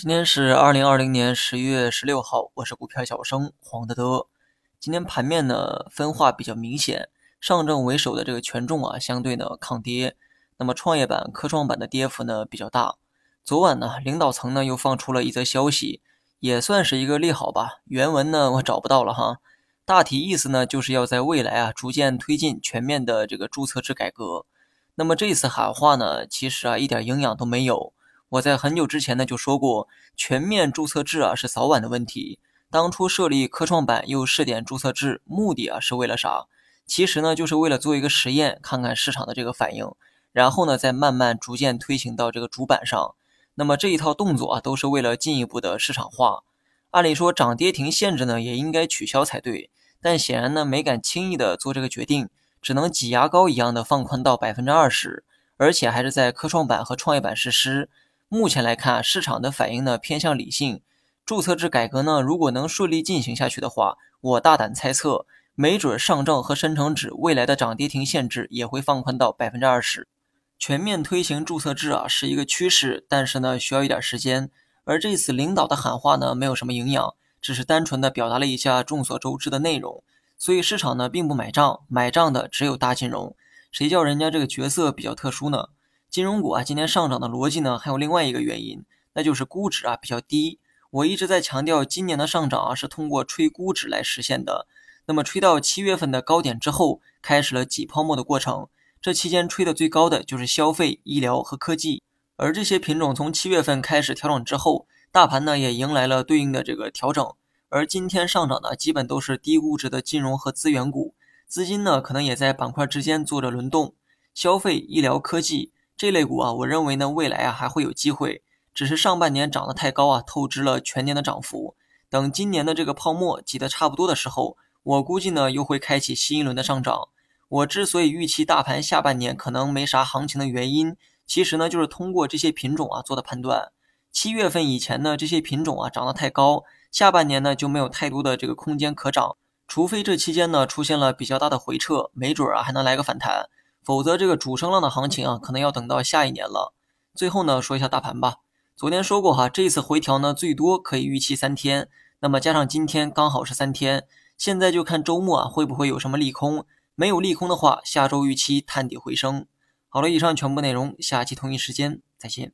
今天是二零二零年十月十六号，我是股票小生黄德德。今天盘面呢分化比较明显，上证为首的这个权重啊相对呢抗跌，那么创业板、科创板的跌幅呢比较大。昨晚呢领导层呢又放出了一则消息，也算是一个利好吧。原文呢我找不到了哈，大体意思呢就是要在未来啊逐渐推进全面的这个注册制改革。那么这次喊话呢，其实啊一点营养都没有。我在很久之前呢就说过，全面注册制啊是早晚的问题。当初设立科创板又试点注册制，目的啊是为了啥？其实呢就是为了做一个实验，看看市场的这个反应，然后呢再慢慢逐渐推行到这个主板上。那么这一套动作啊都是为了进一步的市场化。按理说涨跌停限制呢也应该取消才对，但显然呢没敢轻易的做这个决定，只能挤牙膏一样的放宽到百分之二十，而且还是在科创板和创业板实施。目前来看，市场的反应呢偏向理性。注册制改革呢，如果能顺利进行下去的话，我大胆猜测，没准上证和深成指未来的涨跌停限制也会放宽到百分之二十。全面推行注册制啊，是一个趋势，但是呢，需要一点时间。而这次领导的喊话呢，没有什么营养，只是单纯的表达了一下众所周知的内容，所以市场呢并不买账，买账的只有大金融。谁叫人家这个角色比较特殊呢？金融股啊，今天上涨的逻辑呢，还有另外一个原因，那就是估值啊比较低。我一直在强调，今年的上涨啊是通过吹估值来实现的。那么吹到七月份的高点之后，开始了挤泡沫的过程。这期间吹的最高的就是消费、医疗和科技，而这些品种从七月份开始调整之后，大盘呢也迎来了对应的这个调整。而今天上涨的基本都是低估值的金融和资源股，资金呢可能也在板块之间做着轮动，消费、医疗、科技。这类股啊，我认为呢，未来啊还会有机会，只是上半年涨得太高啊，透支了全年的涨幅。等今年的这个泡沫挤得差不多的时候，我估计呢又会开启新一轮的上涨。我之所以预期大盘下半年可能没啥行情的原因，其实呢就是通过这些品种啊做的判断。七月份以前呢，这些品种啊涨得太高，下半年呢就没有太多的这个空间可涨，除非这期间呢出现了比较大的回撤，没准啊还能来个反弹。否则，这个主升浪的行情啊，可能要等到下一年了。最后呢，说一下大盘吧。昨天说过哈，这次回调呢，最多可以预期三天。那么加上今天刚好是三天，现在就看周末啊会不会有什么利空。没有利空的话，下周预期探底回升。好了，以上全部内容，下期同一时间再见。